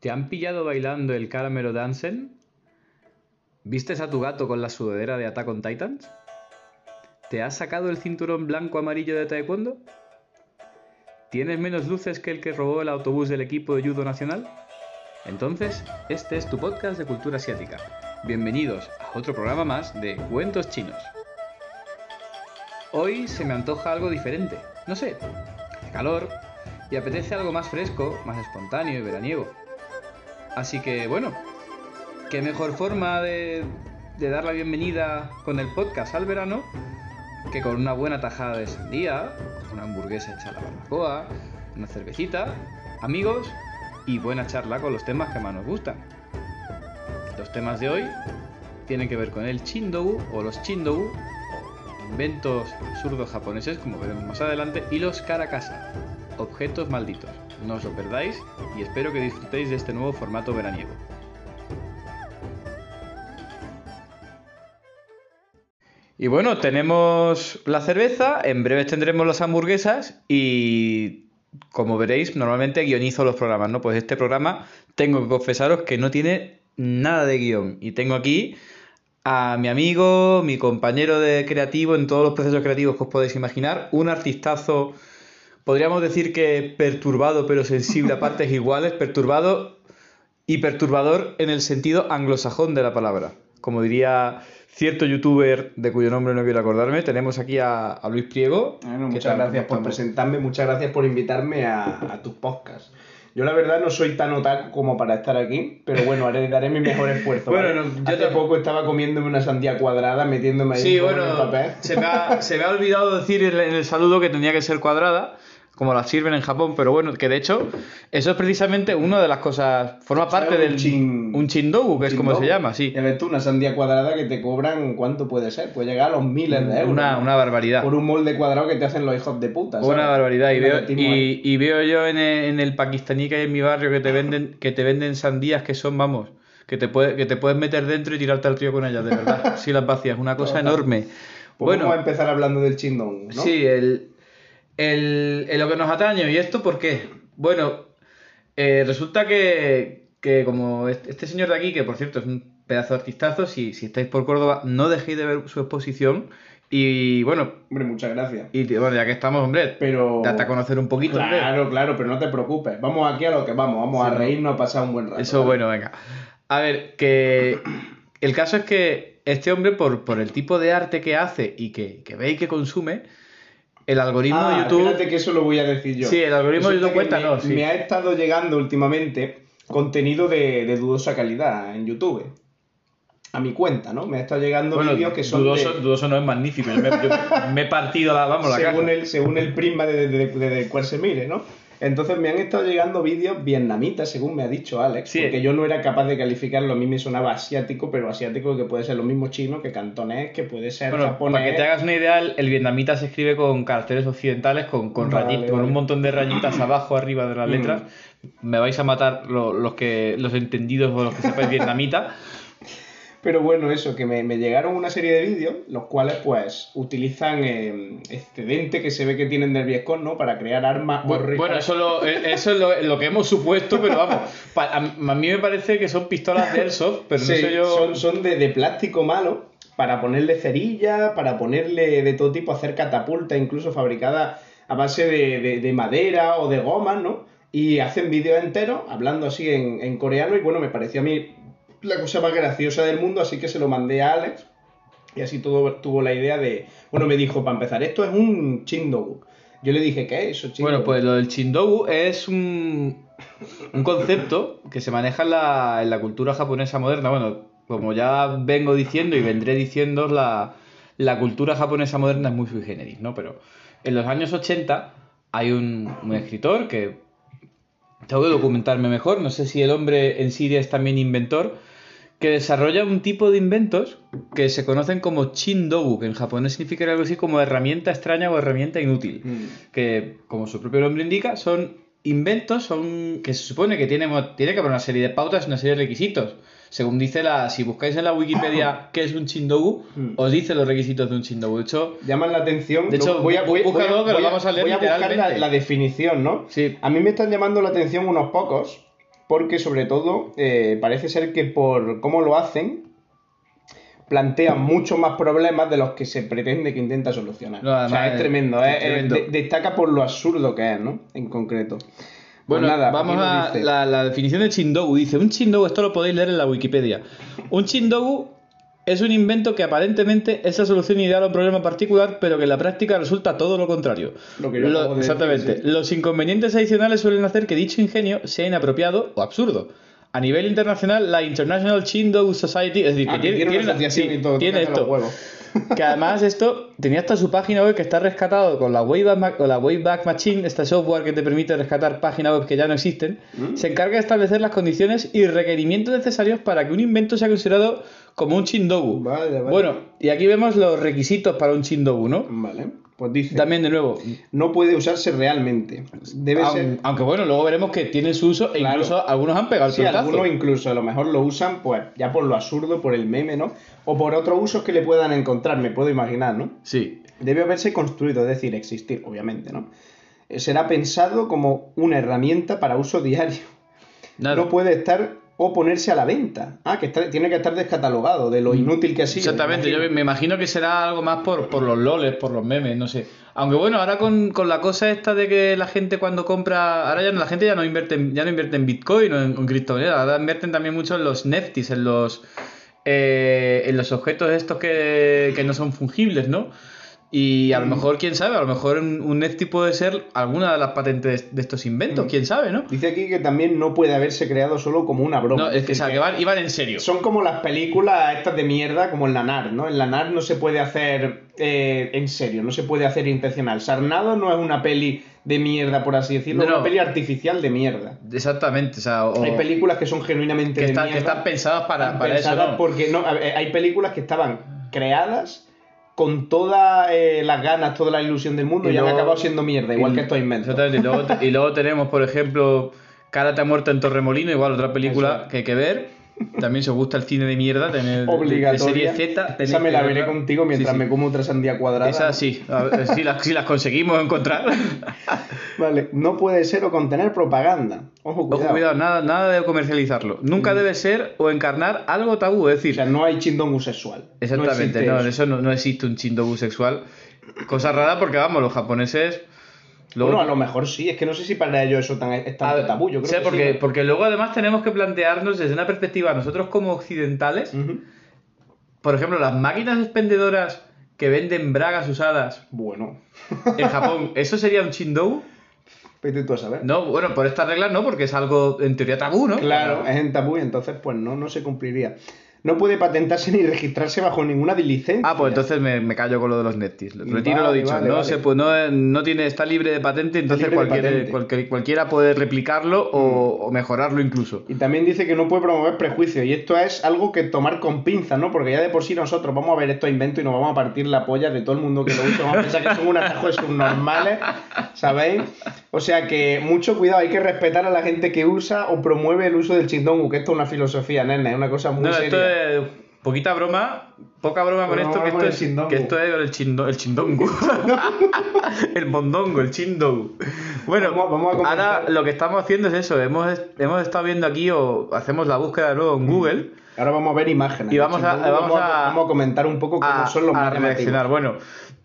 ¿Te han pillado bailando el Caramelo Dancen? ¿Vistes a tu gato con la sudadera de Attack on Titans? ¿Te has sacado el cinturón blanco amarillo de Taekwondo? ¿Tienes menos luces que el que robó el autobús del equipo de judo nacional? Entonces, este es tu podcast de cultura asiática. Bienvenidos a otro programa más de Cuentos Chinos. Hoy se me antoja algo diferente. No sé, hace calor y apetece algo más fresco, más espontáneo y veraniego. Así que bueno, qué mejor forma de, dar la bienvenida con el podcast al verano que con una buena tajada de sandía, una hamburguesa hecha a la barbacoa, una cervecita, amigos y buena charla con los temas que más nos gustan. Los temas de hoy tienen que ver con el chindou o los chindou, inventos absurdos japoneses como veremos más adelante, y los karakasa, objetos malditos. No os lo perdáis y espero que disfrutéis de este nuevo formato veraniego. Y bueno, tenemos la cerveza, en breve tendremos las hamburguesas y como veréis, normalmente guionizo los programas, ¿no? Pues este programa tengo que confesaros que no tiene nada de guion. Y tengo aquí a mi amigo, mi compañero de creativo en todos los procesos creativos que os podéis imaginar, un artistazo, podríamos decir que perturbado pero sensible a partes iguales, perturbado y perturbador en el sentido anglosajón de la palabra. Como diría cierto youtuber de cuyo nombre no quiero acordarme. Tenemos aquí a, a Luis Priego. Bueno, muchas gracias por presentarme, muchas gracias por invitarme a, a tus podcasts. Yo la verdad no soy tan otaku como para estar aquí, pero bueno, haré, daré mi mejor esfuerzo. Bueno, ¿vale? no, yo Hace te- poco estaba comiéndome una sandía cuadrada, metiéndome ahí Sí, poco en bueno, el papel. se me, ha, se me ha olvidado decir en en el saludo que tenía que ser cuadrada, como la sirven en Japón, pero bueno, que de hecho, eso es precisamente una de las cosas, forma parte un del... chin- un chindogu, que es como se llama, sí. Ya ves tú, una sandía cuadrada que te cobran, ¿cuánto puede ser? Puede llegar a los miles de euros. Una, una barbaridad. Por un molde cuadrado que te hacen los hijos de puta. ¿sabes? Una barbaridad. Y veo, y, y veo yo en el, en el pakistaní que hay en mi barrio que te venden, que te venden sandías que son, vamos, que te, puede, que te puedes meter dentro y tirarte al río con ellas, de verdad. Sí, las vacías, una cosa enorme. Pues bueno, vamos a empezar hablando del chindón, ¿no? sí, el, el, el lo que nos atañe. ¿Y esto por qué? Bueno, eh, resulta que, que como este señor de aquí, que por cierto es un pedazo de artistazo, si, si estáis por Córdoba, no dejéis de ver su exposición. Y bueno, Hombre, muchas gracias. y bueno, ya que estamos, hombre, Pero... date a conocer un poquito. hombre. Claro, claro, pero no te preocupes. Vamos aquí a lo que vamos. Vamos Sí, a ¿no? reírnos, a pasar un buen rato. Eso, ¿vale? bueno, venga. A ver, que el caso es que este hombre, por, por el tipo de arte que hace y que, que ve y que consume, el algoritmo Ah, de YouTube... espérate que eso lo voy a decir yo. Sí, el algoritmo de YouTube cuenta, me, no, sí. me ha estado llegando últimamente contenido de, de dudosa calidad en YouTube. A mi cuenta, ¿no? Me ha estado llegando Bueno, vídeos que son dudoso, de- dudoso no es magnífico. Yo me, yo me he partido la, vamos, la según, caja. el, según el prisma de- de- de cual se mire, ¿no? Entonces me han estado llegando vídeos vietnamitas, según me ha dicho Alex, Sí. porque yo no era capaz de calificarlo, a mí me sonaba asiático, pero asiático que puede ser lo mismo chino que cantonés, que puede ser Bueno, japonés. para que te hagas una idea, el, vietnamita se escribe con caracteres occidentales, con, con, Vale, con un montón de rayitas abajo, arriba de las Mm. letras. Me vais a matar lo- los que los entendidos o los que sepáis vietnamita. Pero bueno, eso, que me, me llegaron una serie de vídeos, los cuales pues utilizan eh, excedente que se ve que tienen del Vietcong, ¿no? Para crear armas Bu- horribles. Bueno, eso, lo- eh, eso es lo, lo que hemos supuesto, pero vamos, pa- a, a mí me parece que son pistolas de Airsoft, pero Sí, no sé yo... son, son de, de plástico malo para ponerle cerilla, para ponerle de todo tipo, hacer catapultas, incluso fabricadas a base de, de- de madera o de gomas, ¿no? Y hacen vídeos enteros hablando así en, en coreano y bueno, me pareció a mí la cosa más graciosa del mundo, así que se lo mandé a Alex y así todo, tuvo la idea de... Bueno, me dijo, para empezar, esto es un chindogu. Yo le dije, ¿qué es eso? Bueno, pues lo del Chindogu es un, un concepto que se maneja en la, en la cultura japonesa moderna. Bueno, como ya vengo diciendo y vendré diciendo, la, la cultura japonesa moderna es muy sui generis, ¿no? Pero en los años 80 hay un, un escritor que tengo que documentarme mejor, no sé si el hombre en sí es también inventor, que desarrolla un tipo de inventos que se conocen como chindogu, que en japonés significa algo así como herramienta extraña o herramienta inútil Mm. que, como su propio nombre indica, son inventos, son que se supone que tiene, tiene que haber una serie de pautas, una serie de requisitos. Según dice la, si buscáis en la Wikipedia qué es un chindogu, Mm. os dice los requisitos de un chindogu. De hecho, llaman la atención. De hecho, voy a, voy, voy a- que lo voy a- vamos a leer voy a buscar la, la definición, ¿no? Sí. A mí me están llamando la atención unos pocos porque sobre todo eh, parece ser que por cómo lo hacen, plantean muchos más problemas de los que se pretende que intenta solucionar. No, o sea, es es- tremendo, es es- es- tremendo. de- destaca por lo absurdo que es, ¿no? En concreto. Pues Bueno, nada, vamos a la, la definición de Chindogu. Dice, un Chindogu, esto lo podéis leer en la Wikipedia. Un Chindogu es un invento que aparentemente es la solución ideal a un problema particular, pero que en la práctica resulta todo lo contrario. Lo que yo de exactamente. decir, sí. Los inconvenientes adicionales suelen hacer que dicho ingenio sea inapropiado o absurdo. A nivel internacional, la International Chindogu Society, es decir, Ah, que tiene, tiene una tiene- asociación sí, y todo, tiene tócate los esto. Que además esto tenía hasta su página web que está rescatado con la Wayback, con la Wayback Machine, este software que te permite rescatar páginas web que ya no existen. Mm. Se encarga de establecer las condiciones y requerimientos necesarios para que un invento sea considerado como un Chindogu. Vale, vale. Bueno, y aquí vemos los requisitos para un Chindogu, ¿no? Vale, pues dice, También de nuevo, no puede usarse realmente. Debe aun- ser... aunque bueno, luego veremos que tiene su uso e Claro. incluso algunos han pegado el Sí, pelotazo. algunos incluso a lo mejor lo usan pues ya por lo absurdo, por el meme, ¿no? O por otros usos que le puedan encontrar, me puedo imaginar, ¿no? Sí, Debe haberse construido, es decir, existir, obviamente, ¿no? Eh, Será pensado como una herramienta para uso diario. nada. No puede estar o ponerse a la venta. Ah, que está- tiene que estar descatalogado de lo inútil que ha sido. Mm. Exactamente, me yo me imagino que será algo más por, por los loles, por los memes, no sé. Aunque bueno, ahora con, con la cosa esta de que la gente cuando compra, ahora ya no- la gente ya no invierte ya no invierte en Bitcoin o en, en criptomonedas, ahora invierten también mucho en los NFTs, en los eh, en los objetos estos que, que no son fungibles, ¿no? Y a lo mejor, quién sabe, a lo mejor un, NFT puede ser alguna de las patentes de estos inventos, quién sabe, ¿no? Dice aquí que también no puede haberse creado solo como una broma. No, es que, o sea, que van, iban en serio. Son como las películas estas de mierda, como en la NAR, ¿no? En la NAR no se puede hacer eh, en serio, no se puede hacer intencional. Sarnado no es una peli de mierda, por así decirlo, No, es una peli artificial de mierda. Exactamente, o sea, o- Hay películas que son genuinamente que, de están, que mierda. están pensadas para, para eso, pensadas ¿no? porque no, hay películas que estaban creadas con todas eh, las ganas, toda la ilusión del mundo y, han luego- acabado siendo mierda, igual y- que estos inventos. Exactamente. Y luego, y luego tenemos, por ejemplo, Karate a muerte en Torremolino, igual otra película es. que hay que ver. También si os gusta el cine de mierda, tener de, serie Z. Esa me la veré contigo mientras Sí, sí. me como otra sandía cuadrada. Esa sí, ver, si, las, si las conseguimos encontrar. Vale, no puede ser o contener propaganda. Ojo, cuidado. Ojo, cuidado, nada, nada de comercializarlo. Nunca debe ser o encarnar algo tabú, es O decir, sea, no hay chindongu sexual. Exactamente, existe no, eso. eso no, no existe un chindogu sexual. Cosa rara porque, vamos, los japoneses. Luego, Bueno, a lo mejor sí, es que no sé si para ellos eso tan, es ver, tabú. Yo creo que porque, sí. porque luego además tenemos que plantearnos desde una perspectiva, nosotros como occidentales, por ejemplo, las máquinas expendedoras que venden bragas usadas Bueno, en Japón, ¿eso sería un chindogu? vete tú a saber. No, bueno, por estas reglas no, porque es algo en teoría tabú, ¿no? Claro, es en tabú y entonces pues no, no se cumpliría. No puede patentarse ni registrarse bajo ninguna licencia. Ah, pues entonces me, me callo con lo de los netis. Retiro lo Vale, dicho. vale, no vale. se puede- no, no tiene, está libre de patente, entonces libre cualquiera, patente. Mm. cualquier- cualquiera puede replicarlo o, o mejorarlo incluso. Y también dice que no puede promover prejuicios. Y esto es algo que tomar con pinzas, ¿no? Porque ya de por sí nosotros vamos a ver estos inventos y nos vamos a partir la polla de todo el mundo que lo usa. Vamos a pensar que son un atajo de subnormales, ¿sabéis? O sea que mucho cuidado, hay que respetar a la gente que usa o promueve el uso del chindongu, que esto es una filosofía, nena, es una cosa muy No, seria. esto es poquita broma, poca broma con esto, que con esto, es, chindongu. que esto es el, chindo, el chindongu. el mondongo, el chindogu. Bueno, Vamos- vamos a ahora lo que estamos haciendo es eso. Hemos, hemos estado viendo aquí o hacemos la búsqueda de nuevo en Google Ahora vamos a ver imágenes. Y vamos a- chindongu, vamos a- vamos a comentar un poco cómo a, son los más. Bueno,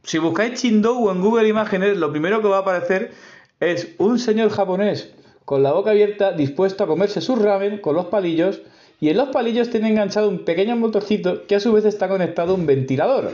si buscáis Chindogu en Google Imágenes, lo primero que va a aparecer es un señor japonés con la boca abierta dispuesto a comerse su ramen con los palillos y en los palillos tiene enganchado un pequeño motorcito que a su vez está conectado a un ventilador.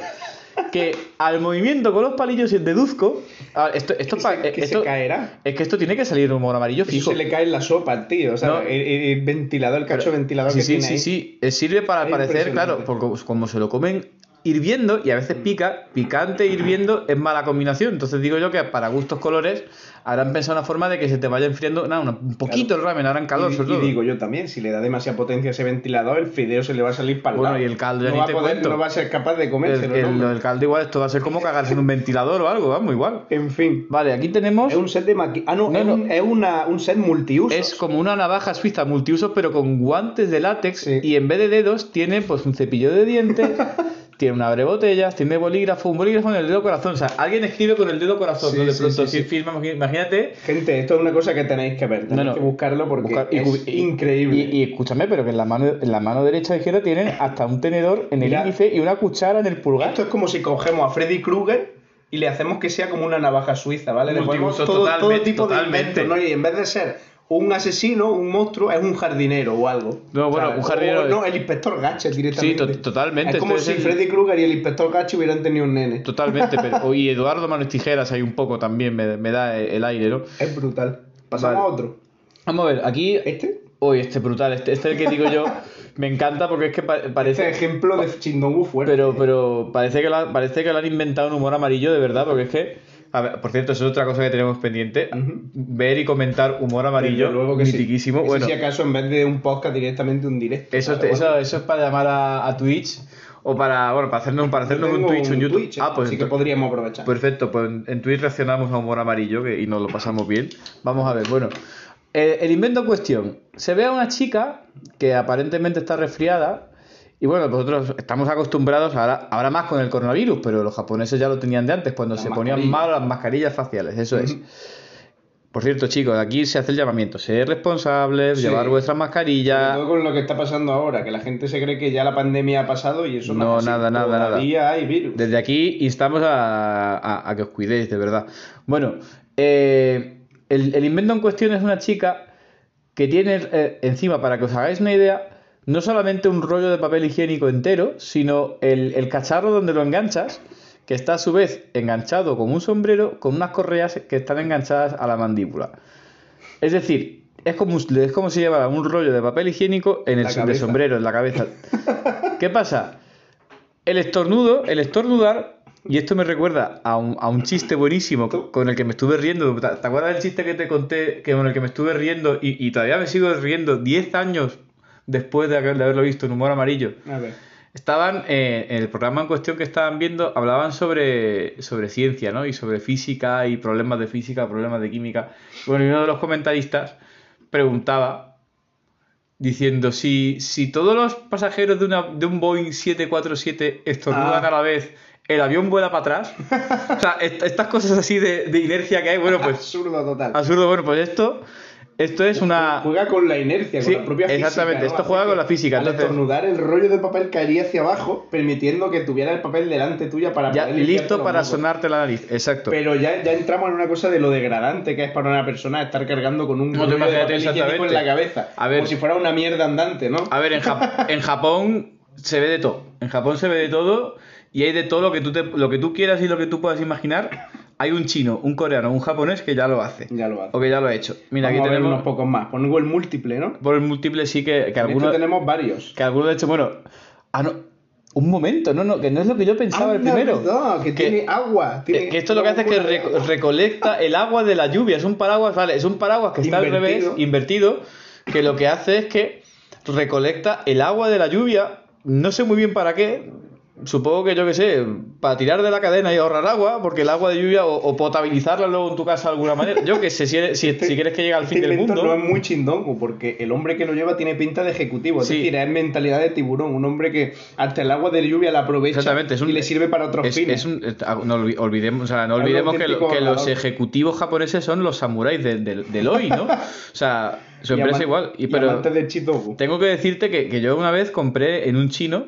Que al movimiento con los palillos deduzco. ah, esto, esto, Que se- que se esto- caerá. Es que esto tiene que salir humor amarillo Eso fijo. se le cae en la sopa al tío, o sea, No. el, ventilador, el cacho Pero- ventilador sí, que sí, tiene sí, ahí. sí. Eh, Sirve para parecer, claro, porque como se lo comen hirviendo y a veces pica, picante hirviendo es mala combinación. Entonces digo yo que para gustos colores habrán pensado una forma de que se te vaya enfriando una- un poquito el ramen, harán calor y, sobre y todo. digo yo también, si le da demasiada potencia a ese ventilador, el fideo se le va a salir para el Bueno, lado. y el caldo ya no ni va te a poder, cuento. No va a ser capaz de el, comérselo, el- ¿no? lo del caldo igual esto va a ser como cagarse en un ventilador o algo, vamos, igual. En fin. Vale, aquí tenemos... Es un set de maqui... Ah, no, No, es, no. Un, es una, un set multiuso. Es como una navaja suiza multiusos, pero con guantes de látex Sí. y en vez de dedos tiene pues un cepillo de dientes, tiene una abre botellas, tiene bolígrafo, un bolígrafo en el dedo corazón. O sea, alguien escribe con el dedo corazón, Sí, ¿no? De sí, pronto, sí, si firma, imagínate. Gente, esto es una cosa que tenéis que ver, tenéis No, no. que buscarlo porque buscar- es y- increíble. Y, y escúchame, pero que en la mano, en la mano derecha e izquierda tienen hasta un tenedor en el índice y una cuchara en el pulgar. Esto es como si cogemos a Freddy Krueger y le hacemos que sea como una navaja suiza, ¿vale? Le ponemos todo, todo totalmente, tipo de totalmente. inventos, ¿no? Y en vez de ser un asesino, un monstruo, es un jardinero o algo. No, bueno, un jardinero o- es- no, el inspector Gadget directamente. Sí, to- totalmente, Es como este si es el- Freddy Krueger y el inspector Gadget hubieran tenido un nene. Totalmente, pero, y Eduardo Manos Tijeras hay un poco también, me, me da el aire, ¿no? Es brutal. Pasamos Vale. a otro. Vamos a ver, aquí. ¿Este? Uy, este brutal, este, este es el que digo yo, me encanta porque es que pa- Este parece. ejemplo de Chindongu fuerte. Pero, pero parece que, lo, ha- parece que lo han inventado un humor amarillo de verdad, porque es que. A ver, por cierto, eso es otra cosa que tenemos pendiente. Ver y comentar humor amarillo. Luego que mitiquísimo. Bueno, si acaso en vez de un podcast directamente un directo. eso, es para llamar a, a Twitch o para, bueno, para hacernos, para hacernos un Twitch o un YouTube. Twitch, ah, pues así que podríamos aprovechar. Perfecto, pues en- en Twitch reaccionamos a humor amarillo que- y nos lo pasamos bien. Vamos a ver, bueno. eh, el invento en cuestión. Se ve a una chica que aparentemente está resfriada. Y bueno, nosotros estamos acostumbrados ahora, ahora más con el coronavirus, pero los japoneses ya lo tenían de antes, cuando Las se ponían mal las mascarillas faciales, eso es. Por cierto, chicos, aquí se hace el llamamiento. Ser responsables, Sí. llevar vuestras mascarillas. todo con lo que está pasando ahora, que la gente se cree que ya la pandemia ha pasado y eso No, es así. nada, nada, nada. Todavía hay virus. Desde aquí instamos a, a- a que os cuidéis, de verdad. Bueno, eh, el, el invento en cuestión es una chica que tiene eh, encima, para que os hagáis una idea, no solamente un rollo de papel higiénico entero, sino el, el cacharro donde lo enganchas, que está a su vez enganchado con un sombrero, con unas correas que están enganchadas a la mandíbula. Es decir, es como, es como si llevara un rollo de papel higiénico en el de sombrero, en la cabeza. ¿Qué pasa? El estornudo, el estornudar, y esto me recuerda a un, a un chiste buenísimo co- con el que me estuve riendo. ¿Te te acuerdas del chiste que te conté que con el que me estuve riendo y, y todavía me sigo riendo 10 años después de, haber- de haberlo visto en Humor Amarillo? A ver. Estaban eh, en el programa en cuestión que estaban viendo, hablaban sobre, sobre ciencia, ¿no? Y sobre física y problemas de física, problemas de química. Bueno, y uno de los comentaristas preguntaba, diciendo, si, si todos los pasajeros de, una, de un Boeing 747 estornudan Ah. a la vez, ¿el avión vuela para atrás? o sea, est- estas cosas así de, de inercia que hay, bueno, pues Absurdo total. absurdo. Bueno, pues esto, esto es una... Juega con la inercia, Sí, con la propia física. exactamente, ¿no? esto juega con la física, Al entonces- estornudar, el rollo de papel caería hacia abajo, permitiendo que tuviera el papel delante tuya para Ya poder listo para mocos. sonarte la nariz, exacto. Pero ya, ya entramos en una cosa de lo degradante que es para una persona estar cargando con un No, rollo de papel higiénico en exactamente. la cabeza. A ver. Como si fuera una mierda andante, ¿no? A ver, en Japón se ve de todo. En Japón se ve de todo y hay de todo lo que tú te- lo que tú quieras y lo que tú puedas imaginar. Hay un chino, un coreano, un japonés que ya lo hace. Ya lo hace. O que ya lo ha hecho. Mira, Vamos aquí a ver tenemos unos pocos más. Pongo el múltiple, ¿no? por el múltiple sí que, que este algunos tenemos varios. que algunos de hecho, bueno, ah no, un momento, no, no, que no es lo que yo pensaba el primero. verdad, que, tiene agua. que- tiene que esto lo que hace es que recolecta el agua de la lluvia. Es un paraguas, vale, es un paraguas que está al Invertido. revés, invertido, que lo que hace es que recolecta el agua de la lluvia. No sé muy bien para qué. Supongo que yo que sé, para tirar de la cadena y ahorrar agua, porque el agua de lluvia o, o potabilizarla luego en tu casa de alguna manera. Yo que sé, si, eres- si, si quieres que llegue al fin Este del mundo. no es muy chindongo, porque el hombre que lo lleva tiene pinta de ejecutivo. Es Sí. decir, es mentalidad de tiburón. Un hombre que hasta el agua de lluvia la aprovecha Exactamente, es un- y le sirve para otros Es, fines. es un- es- ah, no olvi- olvidemos, o sea, no olvidemos que, lo- auténtico que los ejecutivos japoneses son los samuráis de- de- del hoy, ¿no? O sea, su empresa igual. Y, pero tengo que decirte que, que yo una vez compré en un chino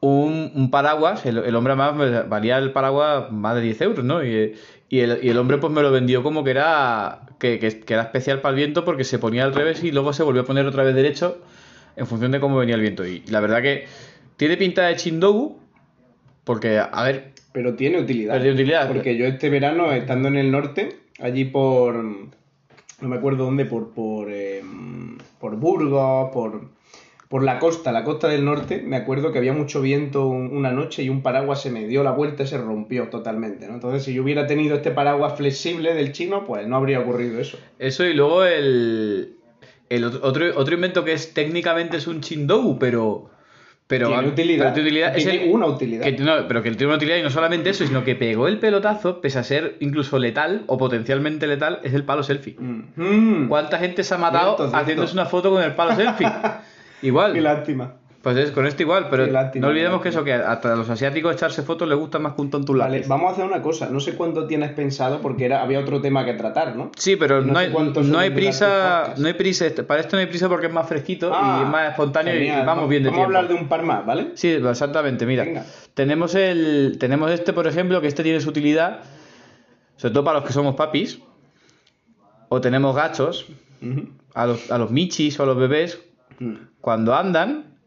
un, un paraguas, el, el hombre más valía el paraguas más de 10 euros, ¿no? Y, y el, y el hombre pues me lo vendió como que era que, que- que era especial para el viento porque se ponía al revés y luego se volvió a poner otra vez derecho en función de cómo venía el viento. Y la verdad que tiene pinta de chindogu porque, a ver, Pero tiene utilidad. Pero tiene utilidad. Porque yo este verano, estando en el norte, allí por. No me acuerdo dónde, por. Por, eh, por Burgos, por. Por la costa, la costa del norte, me acuerdo que había mucho viento un- una noche y un paraguas se me dio la vuelta y se rompió totalmente, ¿no? Entonces, si yo hubiera tenido este paraguas flexible del chino, pues no habría ocurrido eso. Eso y luego el, el otro, otro, otro invento que es técnicamente es un chindogu, pero... Pero Tiene utilidad. pero tiene utilidad. Es Tiene el- una utilidad. que- no, pero que tiene una utilidad y no solamente eso, sino que pegó el pelotazo, pese a ser incluso letal o potencialmente letal, es el palo selfie. Mm. ¿Cuánta gente se ha matado Cierto, cierto. haciéndose una foto con el palo selfie? Igual. Qué lástima. Pues es con esto igual, pero lástima, no olvidemos que eso, que hasta a los asiáticos echarse fotos les gusta más que un tonto un Vale, vamos a hacer una cosa. No sé cuánto tienes pensado porque era, había otro tema que tratar, ¿no? Sí, pero No no, hay, no prisa, no hay prisa, para esto no hay prisa porque es más fresquito Ah, y es más espontáneo y- genial. y vamos bien de Vamos tiempo. a hablar de un par más, ¿vale? Sí, exactamente, mira. Venga. Tenemos el tenemos este, por ejemplo, que este tiene su utilidad, sobre todo para los que somos papis, o tenemos gachos, a los, a los michis o a los bebés. Cuando andan,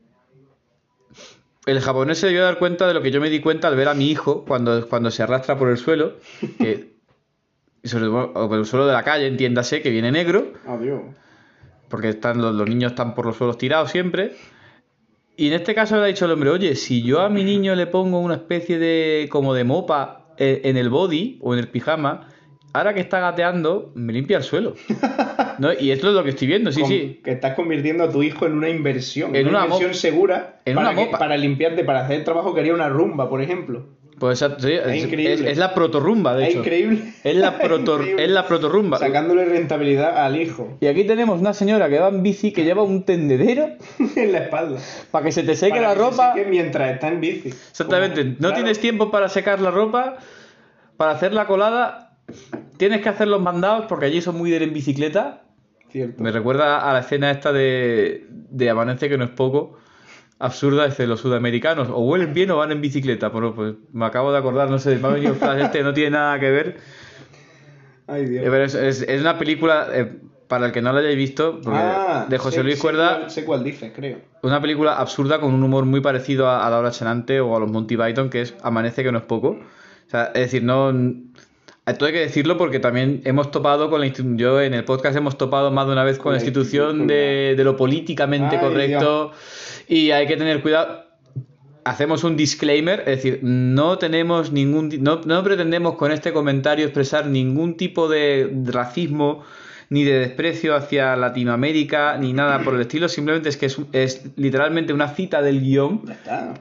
el japonés se debió dar cuenta de lo que yo me di cuenta al ver a mi hijo cuando, cuando se arrastra por el suelo, que, sobre o por el suelo de la calle, entiéndase, que viene negro, Adiós. porque están los, los niños están por los suelos tirados siempre. Y en este caso le ha dicho el hombre, oye, si yo a mi niño le pongo una especie de como de mopa en, en el body o en el pijama, ahora que está gateando, me limpia el suelo. ¿No? Y esto es lo que estoy viendo, sí, Con- sí. Que estás convirtiendo a tu hijo en una inversión. En una, una inversión segura en para, una que- para limpiarte, para hacer el trabajo que haría una rumba, por ejemplo. Pues sí, es, es- es la protorrumba, de Es hecho. increíble. Es la, protor, Increíble. es la protorrumba. Sacándole rentabilidad al hijo Y aquí tenemos una señora que va en bici que lleva un tendedero en la espalda. para que se te seque Para la que se ropa. seque mientras está en bici. Exactamente. Como- No claro. tienes tiempo para secar la ropa, para hacer la colada. Tienes que hacer los mandados porque allí son muy de ir en bicicleta. Cierto. Me recuerda a la escena esta de, de Amanece, que no es poco. Absurda, es de los sudamericanos. O huelen bien o van en bicicleta. Bueno, pues me acabo de acordar, no sé, me ha venido flash este, no tiene nada que ver. Ay, Eh, Dios. Pero es, es- es una película, eh, para el que no la hayáis visto, Ah, de José sé- Luis Cuerda, Sé cuál dices, creo. una película absurda con un humor muy parecido a, a La Hora Chenante o a los Monty Python, que es Amanece, que no es poco. O sea, es decir, no. Esto hay que decirlo porque también hemos topado con la institución. Yo en el podcast hemos topado más de una vez con, Con la institución de, de lo políticamente Ay, correcto. Y hay que tener cuidado. Hacemos un disclaimer, es decir, no tenemos ningún. No, no pretendemos con este comentario expresar ningún tipo de racismo ni de desprecio hacia Latinoamérica ni nada por el estilo. Simplemente es que es, es literalmente una cita del guion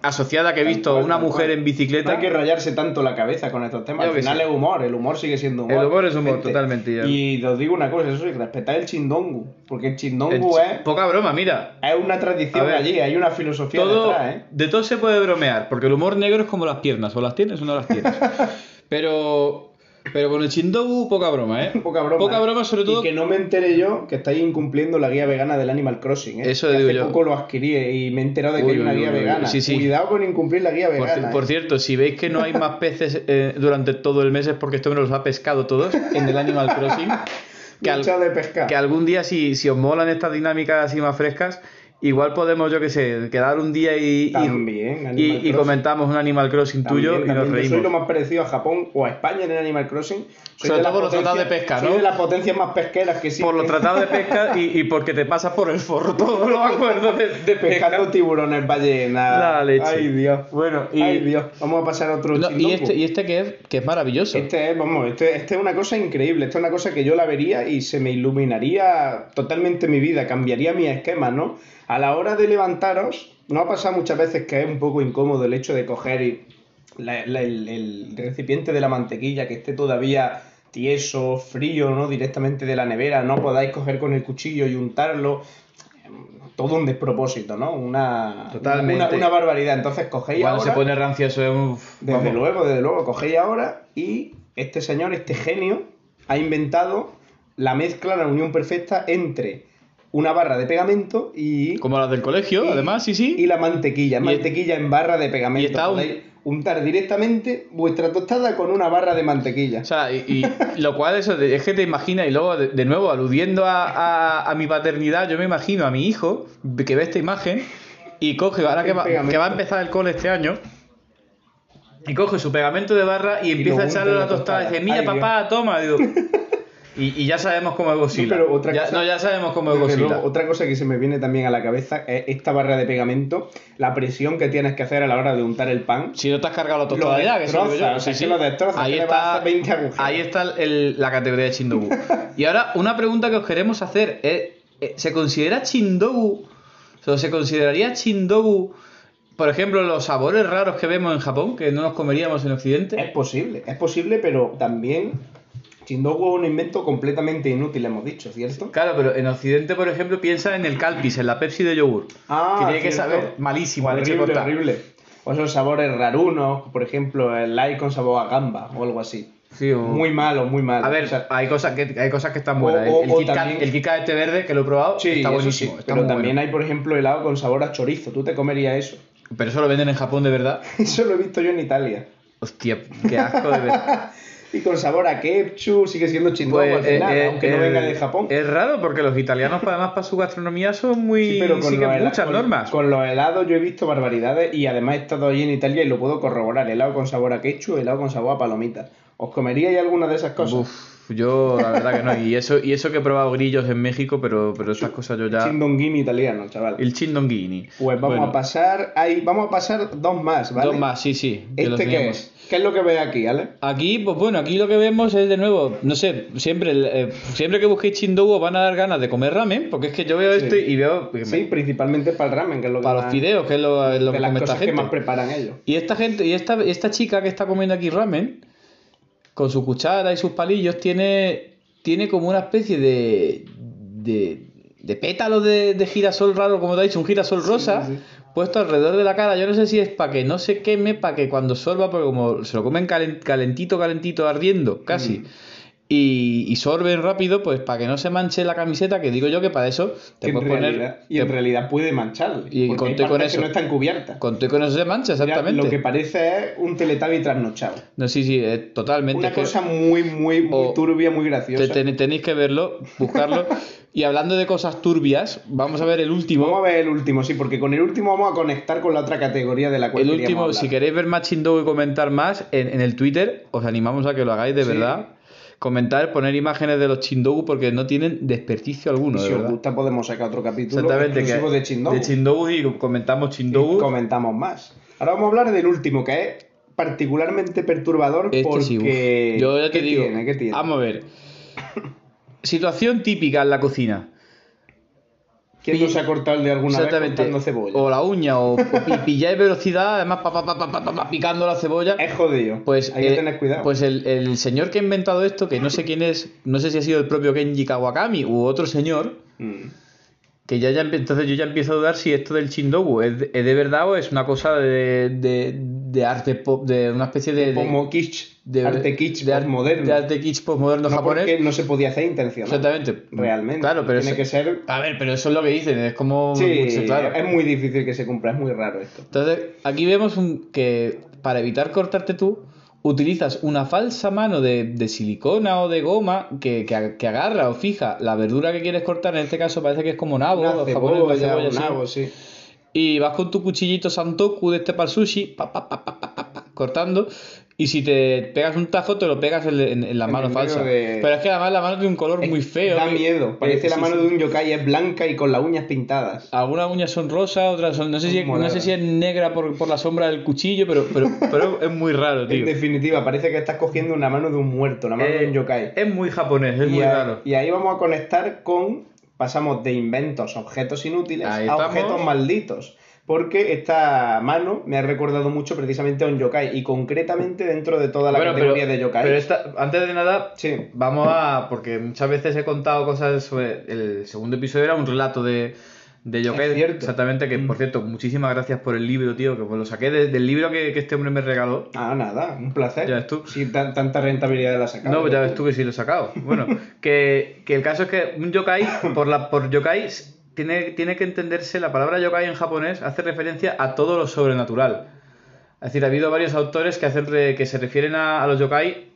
asociada a que he visto cual, una mujer cual. en bicicleta. No hay que rayarse tanto la cabeza con estos temas. Yo Al final sí. es humor, el humor sigue siendo humor. El humor es humor, gente. totalmente, ya. Y os digo una cosa, eso sí, respetad el chindongu. Porque el chindongu ch- es, Poca broma, mira. es una tradición ver, allí, hay una filosofía Todo, detrás, ¿eh? De todo se puede bromear, porque el humor negro es como las piernas, o las tienes o no las tienes. pero, pero con el chindogu, poca broma, ¿eh? Poca broma. Poca ¿eh? broma, sobre todo. Y que no me enteré yo que estáis incumpliendo la guía vegana del Animal Crossing, ¿eh? Eso Que digo hace yo. poco lo adquirí y me he enterado de que hay una uy, guía uy, vegana. Sí, sí. Cuidado con incumplir la guía Por, vegana. ci- por ¿eh? cierto, si veis que no hay más peces eh, durante todo el mes es porque este hombre los ha pescado todos en el Animal Crossing. Que, al- de pescar. que algún día, si, si os molan estas dinámicas así más frescas, igual podemos, yo que sé, quedar un día y, y- También, Animal y, y Crossing. comentamos un Animal Crossing tuyo También, y nos también. Yo soy lo reímos. más parecido a Japón o a España en el Animal Crossing. Soy Sobre de las todo por los tratados de potencias- pesca, soy ¿no? de las potencias más pesqueras que sí. Por los tratados de pesca y, y porque te pasas por el forro todos los acuerdos de, de pesca. Pescando tiburones ballenas. La leche. Ay, Dios. Bueno, y, Ay, Dios. Vamos a pasar a otro no, y este, y este que es, que es maravilloso. Este es, vamos, este, este es una cosa increíble. Esto es una cosa que yo la vería y se me iluminaría totalmente mi vida, cambiaría mi esquema, ¿no? A la hora de levantaros, no ha pasado muchas veces que es un poco incómodo el hecho de coger y la- la- el, el recipiente de la mantequilla que esté todavía tieso, frío, ¿no? Directamente de la nevera, no podáis coger con el cuchillo y untarlo. Todo un despropósito, ¿no? Una, Totalmente. una, una barbaridad. Entonces cogéis Cuando ahora... se pone rancio eso es un... Desde vamos. luego, desde luego, cogéis ahora y este señor, este genio, ha inventado la mezcla, la unión perfecta entre una barra de pegamento y, Como las del colegio, y- además, sí, sí. y la mantequilla. Y- mantequilla en barra de y pegamento. está un- untar directamente vuestra tostada con una barra de mantequilla. O sea, y, y lo cual eso de- es que te imaginas, y luego de, de nuevo aludiendo a, a- a mi paternidad, yo me imagino a mi hijo que ve esta imagen y coge, ahora que va, que va a empezar el cole este año, y coge su pegamento de barra y, Y empieza a echarle la tostada y dice, mira Ay, papá, toma, digo. Y, y ya sabemos cómo es Godzilla. No, pero otra ya, cosa- no, ya sabemos cómo es Godzilla. luego, otra cosa que se me viene también a la cabeza es esta barra de pegamento, la presión que tienes que hacer a la hora de untar el pan. Si no te has cargado la tostada ya, que yo. sea, Sí, sí. lo destroza, Ahí está, hacer 20 agujeros. ahí está el- la categoría de Chindogu. Y ahora, una pregunta que os queremos hacer. es, eh, ¿Se considera Chindogu? O sea, ¿se consideraría Chindogu, por ejemplo, los sabores raros que vemos en Japón, que no nos comeríamos en Occidente? Es posible, es posible, pero también Chindogu es un invento completamente inútil, hemos dicho, ¿cierto? Claro, pero en Occidente, por ejemplo, piensa en el Calpis, en la Pepsi de yogur. Ah, que tiene que cierto. saber malísimo, horrible, horrible. O esos sabores rarunos, por ejemplo, el light con sabor a gamba o algo así. Sí, o- Muy malo, muy malo. A ver, O sea, hay cosas que hay cosas que están buenas. o- el, también- el Kit Kat este verde, que lo he probado, sí, está buenísimo. sí, está pero también bueno. hay, por ejemplo, helado con sabor a chorizo. ¿Tú te comerías eso? Pero eso lo venden en Japón de verdad. Eso lo he visto yo en Italia. Hostia, qué asco de verdad. Y con sabor a ketchup, sigue siendo chindogu Pues, al final, eh, aunque no eh, venga de Japón. Es raro porque los italianos, además, para su gastronomía son muy. Sí, pero con, siguen muchas con- normas. con los helados yo he visto barbaridades y además he estado allí en Italia y lo puedo corroborar. Helado con sabor a ketchup, helado con sabor a palomitas. ¿Os comeríais alguna de esas cosas? Uf, yo la verdad que no. Y eso, y eso que he probado grillos en México, pero, pero estas cosas yo ya. Chindonguini italiano, chaval. El chindonghini. Pues vamos Bueno, a pasar, ahí, vamos a pasar dos más, ¿vale? Dos más, sí, sí. ¿Este qué es? ¿Qué es lo que ves aquí, Ale? Aquí, pues bueno, aquí lo que vemos es de nuevo, no sé, siempre, eh, siempre que busquéis chindogu os van a dar ganas de comer ramen, porque es que yo veo Sí. esto y veo que me- Sí, principalmente para el ramen, que es lo que para los más- fideos, que es lo, es lo de que las come esta cosas que gente. más preparan ellos. Y esta gente, y esta, esta chica que está comiendo aquí ramen, con su cuchara y sus palillos, tiene, tiene como una especie de, de, de pétalo de, de girasol raro, como te ha dicho, un girasol rosa, sí, sí. Puesto alrededor de la cara. Yo no sé si es para que no se queme, para que cuando sorba, porque como se lo comen calen- calentito, calentito, ardiendo, casi. Mm. Y, y sorben rápido, pues para que no se manche la camiseta, que digo yo que para eso te Que puedes poner. y te- en realidad puede mancharle. Y conté con eso. que no están cubiertas. Conté con eso se mancha, Mira, exactamente. lo que parece es un teletabi trasnochado. No, sí, sí, es totalmente. Una que- cosa muy, muy, muy turbia, muy graciosa. ten- tenéis que verlo, buscarlo. y hablando de cosas turbias, vamos a ver el último. Vamos a ver el último, sí, porque con el último vamos a conectar con la otra categoría de la cual el último, hablar. si queréis ver más Chindogu y comentar más, en, en el Twitter os animamos a que lo hagáis de Sí. verdad. Comentar, poner imágenes de los Chindogu porque no tienen desperdicio alguno, Y de si os gusta podemos sacar otro capítulo Exactamente, exclusivo que de Chindogu. de Chindogu y comentamos y Chindogu. comentamos más. Ahora vamos a hablar del último, que es particularmente perturbador Este porque... sí. Yo ya te ¿Qué digo, tiene? ¿Qué tiene? vamos a ver. Situación típica en la cocina. ¿Quién no se ha cortado el de alguna vez Exactamente. cortando cebolla? O la uña, o, o pi- pilláis velocidad, además pa, picando la cebolla. Es jodido. Pues, Hay que eh, tener cuidado. Pues el, el señor que ha inventado esto, que no sé quién es, no sé si ha sido el propio Kenji Kawakami u otro señor, Mm. que ya, ya entonces yo ya empiezo a dudar si esto del Chindogu es de, es de verdad o es una cosa de, de, de arte pop, de una especie de... Como kitsch, de- arte kitsch de ar- moderno. De arte kitsch postmoderno no japonés. porque no se podía hacer intencional. Exactamente. Realmente. Claro, pero Tiene eso- que ser... A ver, pero eso es lo que dicen, es como... Sí, sí, claro. es muy difícil que se cumpla, es muy raro esto. Entonces, aquí vemos un, que para evitar cortarte tú, utilizas una falsa mano de, de silicona o de goma que, que, que agarra o fija la verdura que quieres cortar. En este caso parece que es como nabo, Una los japoneses la cebolla, cebolla, un sí. nabo, sí. Y vas con tu cuchillito santoku de este para sushi, pa, pa, pa, pa, pa, pa, pa, cortando. Y si te pegas un tajo, te lo pegas en, en- en la En mano falsa. de- Pero es que además la mano tiene un color muy feo. Da que- miedo. Parece eh, la mano sí. de un yokai, es blanca y con las uñas pintadas. Algunas uñas son rosas, otras son. No sé si, no sé si es negra por, por la sombra del cuchillo, pero, pero, pero es muy raro, En tío. definitiva, parece que estás cogiendo una mano de un muerto, la mano de un yokai. Eh, es muy japonés, es y, muy a- raro. y ahí vamos a conectar con. Pasamos de inventos, objetos inútiles Ahí a estamos. objetos malditos. Porque esta mano me ha recordado mucho precisamente a un yokai. Y concretamente dentro de toda la Bueno, categoría de yokai. pero esta- antes de nada, Sí. vamos a. Porque muchas veces he contado cosas sobre. El segundo episodio era un relato de. De cierto. exactamente, que Mm. por cierto, muchísimas gracias por el libro, tío, que pues lo saqué de- del libro que, que este hombre me regaló. Ah, nada, un placer. Ya ves tú. Si tan- tanta rentabilidad la sacado. No, ya ves tú que sí lo he sacado. Bueno, que, que el caso es que un yokai, por, la, por yokai, tiene, tiene que entenderse, la palabra yokai en japonés hace referencia a todo lo sobrenatural. Es decir, ha habido varios autores que, hacen re- que se refieren a, a los yokai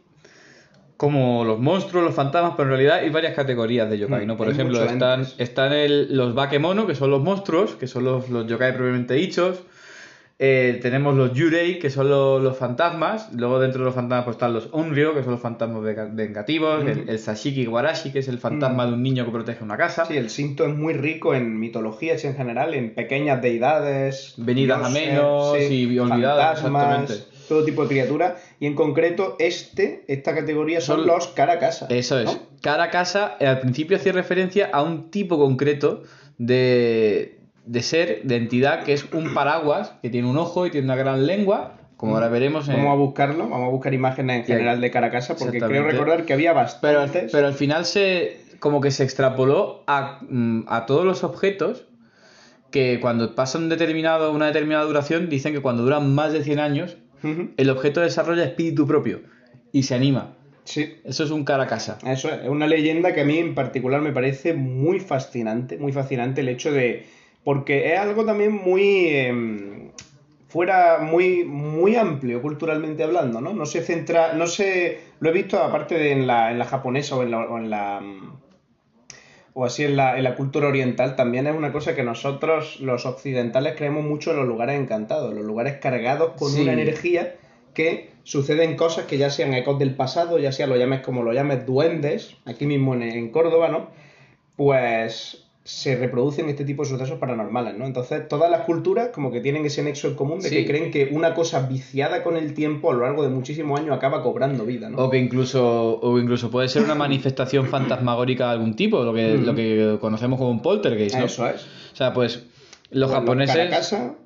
como los monstruos, los fantasmas, pero en realidad hay varias categorías de yokai, Mm, ¿no? Por hay ejemplo, están, están el- los bakemono, que son los monstruos, que son los, los yokai propiamente dichos. Eh, tenemos los Yurei, que son los, los fantasmas. Luego dentro de los fantasmas pues, están los Onryo, que son los fantasmas venga- vengativos. el, Ujú. el Sashiki Warashi, que es el fantasma de un niño que protege una casa. Sí, el Shinto es muy rico en mitologías en general, en pequeñas deidades, Venidas a menos y olvidadas, exactamente. Todo tipo de criaturas. Y en concreto, este, esta categoría son, Son- los cara a casa. Eso es. ¿no? Cada casa al principio hacía referencia a un tipo concreto de, de ser, de entidad, que es un paraguas, que tiene un ojo y tiene una gran lengua, como ahora veremos. en- Vamos a buscarlo, vamos a buscar imágenes en general de Caracasa, porque creo recordar que había bastantes. pero al final se como que se extrapoló a, mm, a todos los objetos que cuando pasan determinado, una determinada duración, dicen que cuando duran más de 100 años, El objeto desarrolla espíritu propio y se anima. Sí, Eso es un cara a casa. Eso es, una leyenda que a mí en particular me parece muy fascinante, muy fascinante el hecho de... Porque es algo también muy... em, fuera muy, muy amplio culturalmente hablando, ¿no? No se centra, no se... Lo he visto aparte de en la, en la japonesa o en la... O en la o así en la, en la cultura oriental, también es una cosa que nosotros, los occidentales, creemos mucho en los lugares encantados, los lugares cargados con Sí. una energía que suceden cosas que ya sean ecos del pasado, ya sea lo llames como lo llames duendes, aquí mismo en, en Córdoba, ¿no? Pues se reproducen este tipo de sucesos paranormales, ¿no? Entonces, todas las culturas como que tienen ese nexo en común de Sí. que creen que una cosa viciada con el tiempo a lo largo de muchísimos años acaba cobrando vida, ¿no? O que incluso, o incluso puede ser una manifestación fantasmagórica de algún tipo, lo que, lo que conocemos como un poltergeist, ¿no? Eso es. O sea, pues los japoneses Caracasa,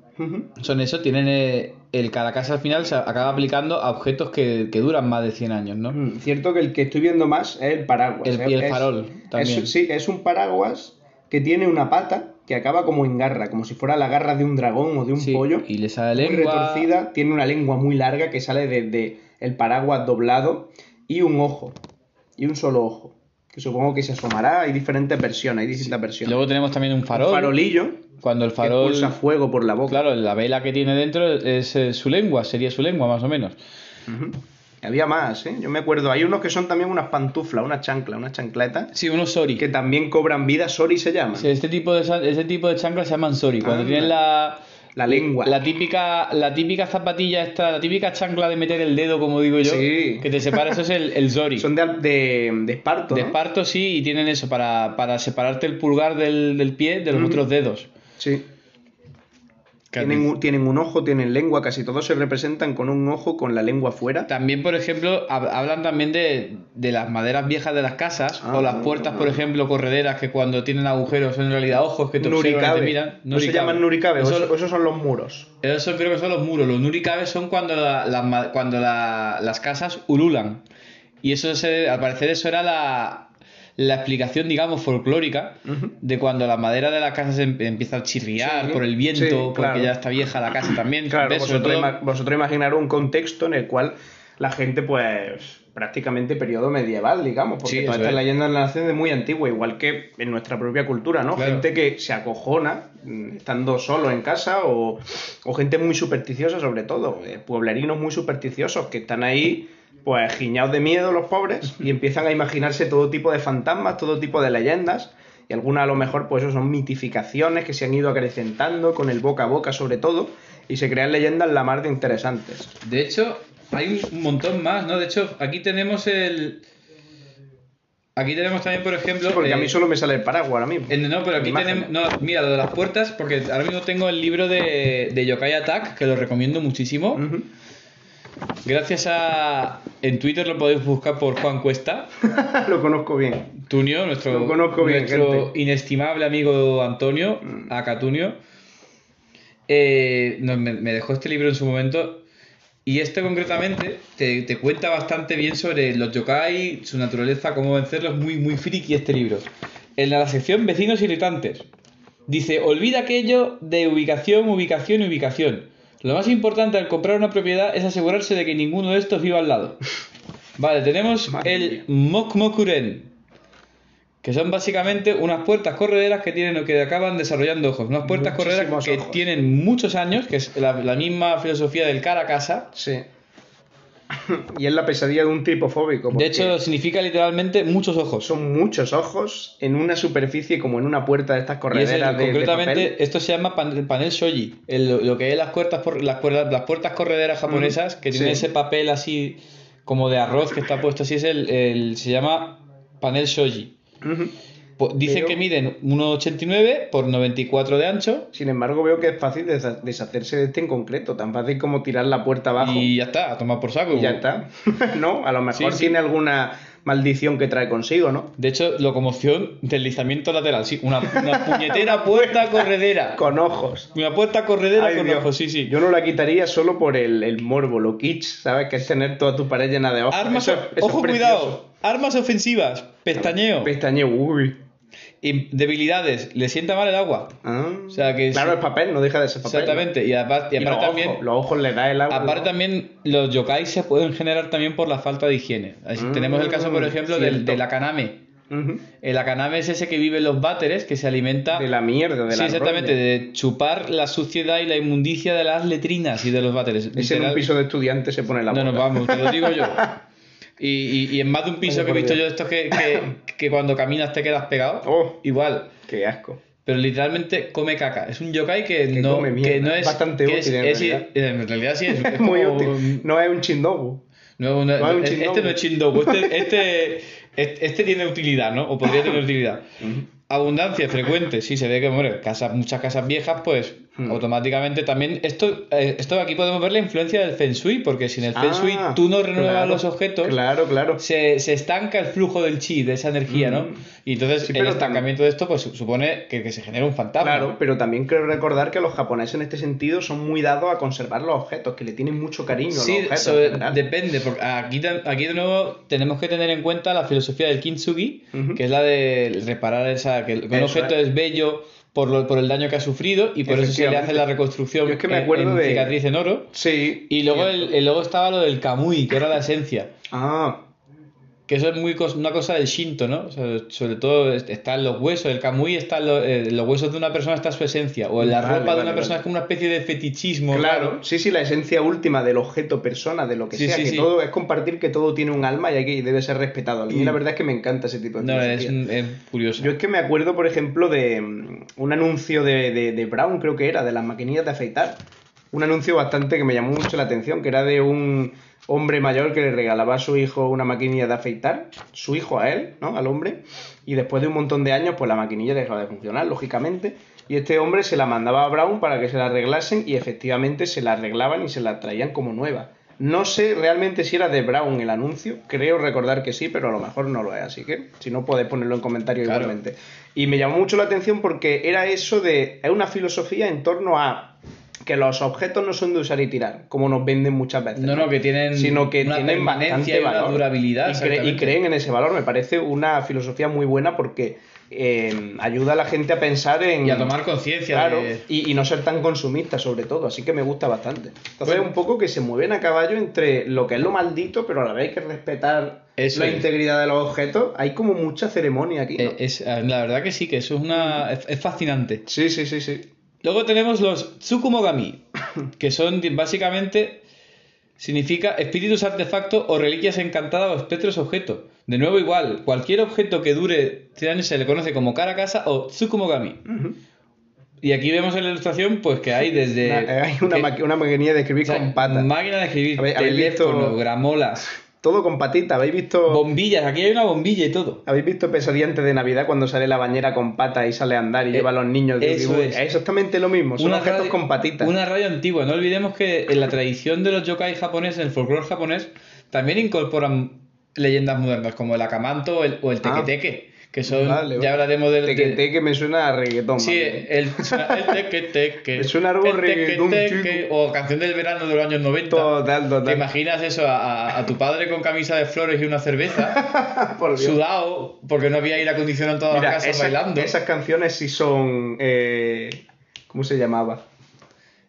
son eso, tienen eh, el caracasa al final se acaba aplicando a objetos que, que duran más de 100 años, ¿no? Mm, Cierto que el que estoy viendo más es el paraguas. El- y el es- farol también. es- sí, es un paraguas que tiene una pata que acaba como en garra, como si fuera la garra de un dragón o de un Sí, pollo. y le sale muy lengua. retorcida, tiene una lengua muy larga que sale desde el paraguas doblado y un ojo, y un solo ojo, que supongo que se asomará, hay diferentes versiones, hay distintas versiones. luego tenemos también un farol. Un farolillo cuando el que farol. pulsa fuego por la boca. Claro, la vela que tiene dentro es eh, su lengua, sería su lengua más o menos. Había más, ¿eh? Yo me acuerdo, hay unos que son también unas pantuflas, unas chanclas, unas chancletas, Sí, unos sori. que también cobran vida, Sori se llaman. Sí, este tipo de este tipo de chanclas se llaman sori. Cuando Ah. tienen la La lengua. la típica la típica zapatilla esta, la típica chancla de meter el dedo, como digo yo, Sí. que te separa, eso es el, el sori. Son de, de, de esparto, De ¿no? esparto sí, y tienen eso para, para separarte el pulgar del, del pie de los Ujú. otros dedos. Sí. Tienen un, tienen un ojo, tienen lengua, casi todos se representan con un ojo con la lengua fuera. También, por ejemplo, hab- hablan también de, de las maderas viejas de las casas Ah, o las puertas, por ejemplo, correderas que cuando tienen agujeros son en realidad ojos que te observan te miran. No se llaman nuricabe, Eso- esos, son los muros. Eso creo que son los muros. Los nuricabes son cuando, la- cuando la- las casas ululan. Y eso, se- al parecer, eso era la, la explicación, digamos, folclórica de cuando la madera de la casa se em- empieza a chirriar Sí, por el viento, sí, porque ya está vieja la casa también. Claro, ¿Ves? Vosotros, todo- ima- vosotros imaginaros un contexto en el cual la gente, pues, prácticamente periodo medieval, digamos, porque Sí, todas estas es. leyendas nacen de muy antigua, igual que en nuestra propia cultura, ¿no? Claro. Gente que se acojona mm, estando solo en casa o, o gente muy supersticiosa, sobre todo, eh, pueblerinos muy supersticiosos que están ahí, pues, giñados de miedo los pobres y empiezan a imaginarse todo tipo de fantasmas, todo tipo de leyendas. Y algunas a lo mejor, pues eso son mitificaciones que se han ido acrecentando con el boca a boca, sobre todo, y se crean leyendas la mar de interesantes. De hecho, hay un montón más, ¿no? De hecho, aquí tenemos el. Aquí tenemos también, por ejemplo. Porque a eh, mí solo me sale el paraguas ahora mismo. no, pero aquí tenemos. No, mira, lo de las puertas, porque ahora mismo tengo el libro de, de Yokai Attack, que lo recomiendo muchísimo. Ujú. Gracias a. En Twitter lo podéis buscar por Juan Cuesta, Lo conozco bien. Tunio, nuestro, Lo conozco bien, nuestro gente. Mm. inestimable amigo Antonio, acá Tunio. Eh, no, me, me dejó este libro en su momento. Y este concretamente te, te cuenta bastante bien sobre los yokai, su naturaleza, cómo vencerlos. Muy, muy friki este libro. En la sección Vecinos irritantes. Dice, olvida aquello de ubicación, ubicación y ubicación. Lo más importante al comprar una propiedad es asegurarse de que ninguno de estos viva al lado. Vale, tenemos Madre el. Mokmokuren, que son básicamente unas puertas correderas que tienen que acaban desarrollando ojos. Unas puertas correderas que ojos. tienen muchos años, que es la, la misma filosofía del cara a casa. Sí. Y es la pesadilla de un tripofóbico. De porque hecho, significa literalmente muchos ojos. son muchos ojos en una superficie como en una puerta de estas Y es el- correderas de, de concretamente, papel. esto se llama pan- panel shoji, el- lo que es las puertas, por- las, puertas, las puertas correderas japonesas, que tienen sí. ese papel así como de arroz que está puesto así, es el, el- se llama panel shoji. Dicen Pero- que miden 1,89 por 94 de ancho Sin embargo, veo que es fácil desha- deshacerse de este en concreto. Tan fácil como tirar la puerta abajo. y ya está, a tomar por saco. Y ya está. no, a lo mejor Sí, sí. tiene alguna maldición que trae consigo, ¿no? De hecho, locomoción, deslizamiento lateral, sí. Una, una puñetera puerta corredera. Con ojos. Una puerta corredera Ay, con Dios. ojos, sí, sí. Yo no la quitaría solo por el, el morbo, lo kitsch, ¿sabes? Que es tener toda tu pared llena de ojos. Armas, Eso es- eso ojo, cuidado. Armas ofensivas, pestañeo. Pestañeo, uy. Debilidades, le sienta mal el agua. Ah. O sea que claro, sí. es papel, no deja de ser papel. Exactamente. Y aparte, y ¿no? Y aparte los, también. ojos, los ojos le da el agua. Aparte ¿no? también los yokai se pueden generar también por la falta de higiene. Así, Mm, tenemos el caso, por ejemplo, del, del akaname. Ujú. El akaname es ese que vive en los váteres, que se alimenta... De la mierda, de sí, la exactamente, de chupar la suciedad y la inmundicia de las letrinas y de los váteres. Ese en un piso de estudiantes se pone la No, no, boca. vamos, te lo digo yo. Y, y- y en más de un piso que he visto Dios. yo estos que, que, que cuando caminas te quedas pegado, Oh, igual. qué asco. Pero literalmente come caca. Es un yokai que, Que no, come que no es. Bastante que útil, es- en es- realidad. en realidad sí, es, es Muy como- útil. No es un chindogu. No, no, No es un este no es chindogu. Este, este, este, este tiene utilidad, ¿no? O podría tener utilidad. Abundancia frecuente, sí, se ve que, bueno, casas, muchas casas viejas, pues Hmm. automáticamente también. Esto, eh, esto aquí podemos ver la influencia del Feng Shui, porque sin el Feng Shui Ah, tú no renuevas claro, los objetos. Claro, claro. Se, se estanca el flujo del chi, de esa energía, ¿no? Mm. Y entonces Sí, el estancamiento de esto pues supone que, que se genera un fantasma. Claro, pero también quiero recordar que los japoneses en este sentido son muy dados a conservar los objetos, que le tienen mucho cariño a los objetos. sobre- en depende, porque aquí, de- aquí de nuevo tenemos que tener en cuenta la filosofía del kintsugi, que es la de reparar esa, que un objeto es. es bello por, lo- por el daño que ha sufrido y por eso se le hace la reconstrucción Yo es que me acuerdo en de- cicatriz en oro. Sí. Y luego, el- luego estaba lo del kamui, que era la esencia. Ah, Que eso es muy una cosa del Shinto, ¿no? O sea, sobre todo est- está en los huesos, el kamui está en lo- eh, los huesos de una persona está su esencia, o en la Vale, ropa de vale, una persona es como una especie de fetichismo. claro. Sí, sí, la esencia última del objeto, persona, de lo que Sí, sea, sí, que sí. todo es compartir que todo tiene un alma y hay que y debe ser respetado. A mí la verdad es que me encanta ese tipo de No, es curioso. Yo es que me acuerdo, por ejemplo, de mm, un anuncio de, de- de Brown, creo que era, de las maquinillas de afeitar. Un anuncio bastante que me llamó mucho la atención, que era de un hombre mayor que le regalaba a su hijo una maquinilla de afeitar, su hijo a él, ¿no? Al hombre, y después de un montón de años, pues la maquinilla dejaba de funcionar, lógicamente, y este hombre se la mandaba a Brown para que se la arreglasen y efectivamente se la arreglaban y se la traían como nueva. No sé realmente si era de Brown el anuncio, creo recordar que sí, pero a lo mejor no lo es, así que si no puedes ponerlo en comentarios Claro. igualmente. Y me llamó mucho la atención porque era eso de, es una filosofía en torno a que los objetos no son de usar y tirar, como nos venden muchas veces. No, no, que tienen sino que una tienen bastante y una valor. durabilidad, Y, cre- y exactamente. creen en ese valor. Me parece una filosofía muy buena porque eh, ayuda a la gente a pensar en... Y a tomar conciencia Claro, de... y, y no ser tan consumista sobre todo, así que me gusta bastante. Entonces Bueno. un poco que se mueven a caballo entre lo que es lo maldito, pero a la vez hay que respetar Eso la es. integridad de los objetos. Hay como mucha ceremonia aquí. ¿no? Eh, es, eh, la verdad que sí, que eso es una es fascinante. Sí, sí, sí, sí. Luego tenemos los Tsukumogami, que son básicamente significa espíritus artefactos o reliquias encantadas o espectros objetos. De nuevo igual, cualquier objeto que dure 100 años se le conoce como Karakasa o Tsukumogami. Y aquí vemos en la ilustración pues que hay desde Una- hay una, que- una maquinilla de escribir o sea, con patas. máquina de escribir, ¿Habéis- habéis teléfono, visto- gramolas, Todo con patitas. ¿Habéis visto, bombillas, aquí hay una bombilla y todo. ¿Habéis visto Pesadilla antes de Navidad cuando sale la bañera con patas y sale a andar y Eh, lleva a los niños? de eso es. exactamente lo mismo. Son objetos radio- con patitas. Una radio antigua. No olvidemos que en la tradición de los yokai japoneses, en el folclore japonés, también incorporan leyendas modernas como el akamanto o el, o el Ah. Que son. Vale, vale. Ya hablaremos del. Teque, teque me suena a reggaetón. Sí, el, el tequeteque. Me suena algo reggaetón, chico. O canción del verano de los años 90. Total, ¿Te total. imaginas eso? A, a- tu padre con camisa de flores y una cerveza, Por sudado, porque no había aire acondicionado en todas Mira, las casas esas, bailando. esas canciones sí son. eh, ¿Cómo se llamaba?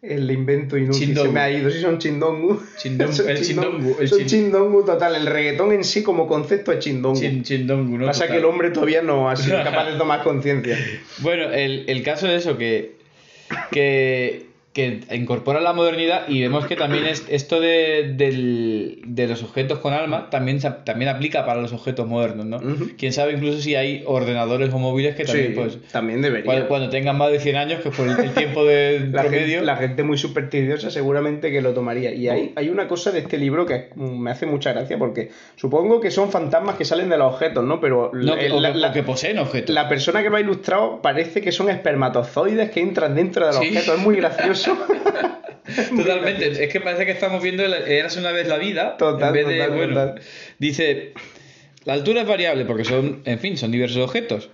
El invento inútil Chindongu. se me ha ido. Sí, son chindongu. Son el chindongu, el son chin- chindongu total. El reggaetón en sí, como concepto, es chindongu. Chin- chindongu, ¿no? Pasa Total. que el hombre todavía no ha sido capaz de tomar conciencia. Bueno, el, el caso de eso, que, que, que incorpora la modernidad y vemos que también es, esto de, del- de los objetos con alma también, también aplica para los objetos modernos, ¿no? Quién sabe incluso si hay ordenadores o móviles que también, Sí, pues, también debería. cuando, cuando tengan más de 100 años, que por el, el tiempo de la, promedio... gente, la gente muy supersticiosa seguramente que lo tomaría. Y hay, hay una cosa de este libro que me hace mucha gracia porque supongo que son fantasmas que salen de los objetos, ¿no? Pero no, que, la, o la- que- o que poseen objetos. la persona que lo ha ilustrado parece que son espermatozoides que entran dentro de los Sí. objetos. Es muy gracioso. Totalmente, es que parece que estamos viendo Eras una vez la vida. Total, en vez de, total, bueno, total. Dice, La altura es variable porque son, en fin, son diversos objetos.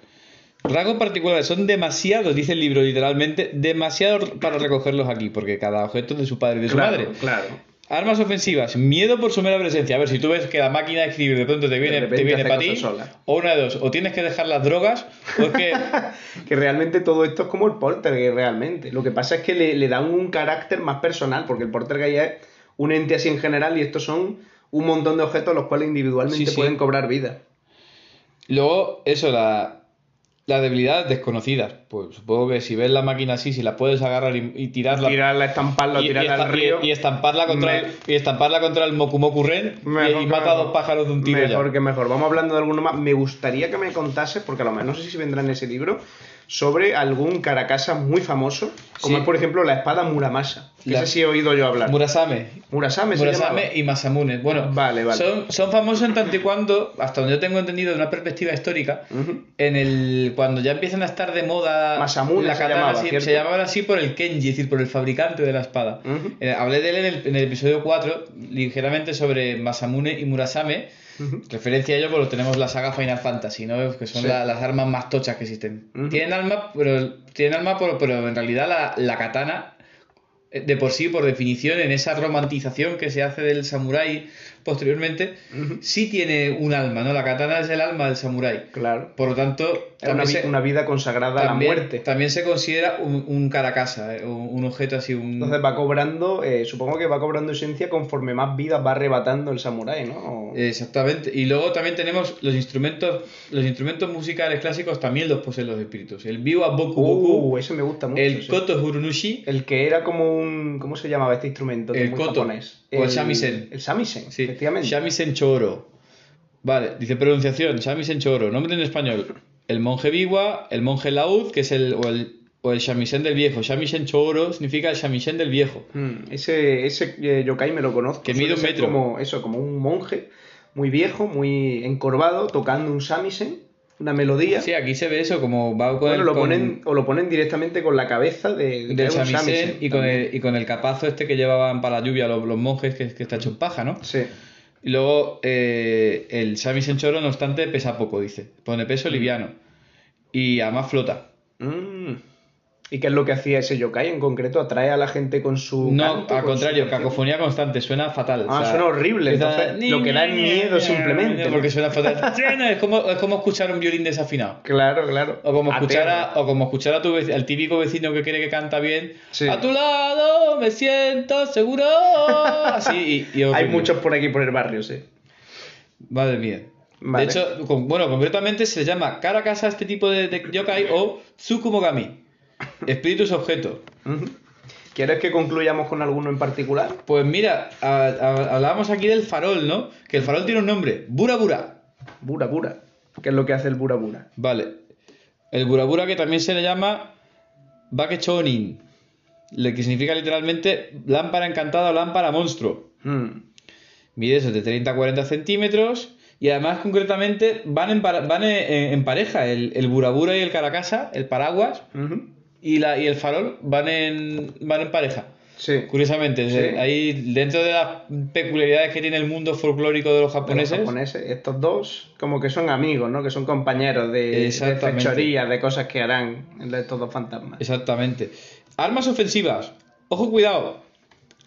Rasgos particulares son demasiados, dice el libro literalmente, demasiados para recogerlos aquí, porque cada objeto es de su padre y de su Claro, madre. claro. Armas ofensivas, miedo por su mera presencia. A ver, si tú ves que la máquina de escribir de pronto te viene, te viene para ti, sola. o una de dos, o tienes que dejar las drogas, o es que Que realmente todo esto es como el poltergeist, realmente. Lo que pasa es que le, le dan un carácter más personal, porque el poltergeist es un ente así en general y estos son un montón de objetos los cuales individualmente Sí, sí. pueden cobrar vida. Luego, eso, la, las debilidades desconocidas. Pues supongo que si ves la máquina así, si la puedes agarrar y, y tirarla. Tirarla, estamparla, y, tirarla al río. y- estamparla contra Me- el, y estamparla contra el Mokumoku Ren y- mata a dos pájaros de un tiro Mejor ya. que mejor. Vamos hablando de alguno más. Me gustaría que me contases, porque a lo mejor no sé si vendrá en ese libro, sobre algún Caracasa muy famoso, como Sí. es por ejemplo la espada Muramasa. Que La- ese sí he oído yo hablar. Murasame. Murasame se Murasame llamaba. y Masamune. Bueno, Vale, vale. Son, son famosos en tanto y cuando, hasta donde yo tengo entendido de una perspectiva histórica, en el cuando ya empiezan a estar de moda Masamune la se katana, llamaba, así- ¿cierto? se llamaban así por el Kenji, es decir, por el fabricante de la espada. Eh, hablé de él en el, en el episodio 4, ligeramente sobre Masamune y Murasame. Referencia a ello, porque tenemos la saga Final Fantasy, ¿no? Que son Sí. la- las armas más tochas que existen. Ujú. Tienen alma, pero tienen alma, pero, pero en realidad la, la katana, de por sí, por definición, en esa romantización que se hace del samurái posteriormente, sí tiene un alma, ¿no? La katana es el alma del samurái. Claro. Por lo tanto, una, se, una vida consagrada a la muerte. también se considera un, un caracasa, eh, un, un objeto así, un... Entonces va cobrando, eh, supongo que va cobrando esencia conforme más vidas va arrebatando el samurái, ¿no? O- Exactamente. Y luego también tenemos los instrumentos, los instrumentos musicales clásicos también los poseen los espíritus. El biwa boku boku, Uh, ese me gusta mucho. el sí. koto hurunushi, El que era como un. ¿Cómo se llamaba este instrumento? El muy koto, japonés. o el shamisen. El shamisen, sí, efectivamente. shamisen choro. Vale, dice pronunciación, shamisen choro, nombre en español. El monje biwa, el monje laúd, que es el o el o el shamisen del viejo. Shamisen choro significa el shamisen del viejo. Mm, ese ese eh, yokai me lo conozco. Que mide un metro. Como, eso, como un monje muy viejo, muy encorvado, tocando un shamisen, una melodía. Sí, aquí se ve eso como va con bueno, el- lo con- ponen, o lo ponen directamente con la cabeza de, de del un shamisen y con, el, y con el capazo este que llevaban para la lluvia los, los monjes que, que está hecho en paja, ¿no? Sí. Y luego eh, el shamisen choro, no obstante, pesa poco, dice. Pone peso liviano. Y además flota. Mm. ¿Y qué es lo que hacía ese yokai en concreto? ¿Atrae a la gente con su No, canto, al con contrario, su- cacofonía constante, suena fatal. Ah, o sea, suena horrible, lo que da es miedo simplemente, ¿no? Porque suena fatal. es, como, es como escuchar un violín desafinado. Claro, claro. O como escuchar, a, o como escuchar a tu vec- al típico vecino que cree que canta bien. Sí. A tu lado me siento seguro. Así, y, y Hay muchos por aquí por el barrio, sí. Madre mía. Vale. De hecho, con- bueno, concretamente se llama cara a casa este tipo de, de yokai o Tsukumogami. Espíritus objeto. Ujú. ¿Quieres que concluyamos con alguno en particular? Pues mira, a- a- hablábamos aquí del farol, ¿no? Que el farol tiene un nombre, Bura Bura. Bura Bura. ¿Qué es lo que hace el Bura Bura? Vale. El Bura Bura que también se le llama Bakechonin. Lo que significa literalmente lámpara encantada o lámpara monstruo. Mm. Mide eso de 30 a 40 centímetros. Y además, concretamente, van en, para- van en, en pareja. El, el Burabura y el Caracasa, el paraguas. Y, la, y el farol van en, van en pareja. Sí. Curiosamente, Sí. ahí dentro de las peculiaridades que tiene el mundo folclórico de los De los japoneses, estos dos como que son amigos, ¿no? Que son compañeros de, fechorías, de cosas que harán estos dos fantasmas. exactamente. Armas ofensivas. Ojo, cuidado.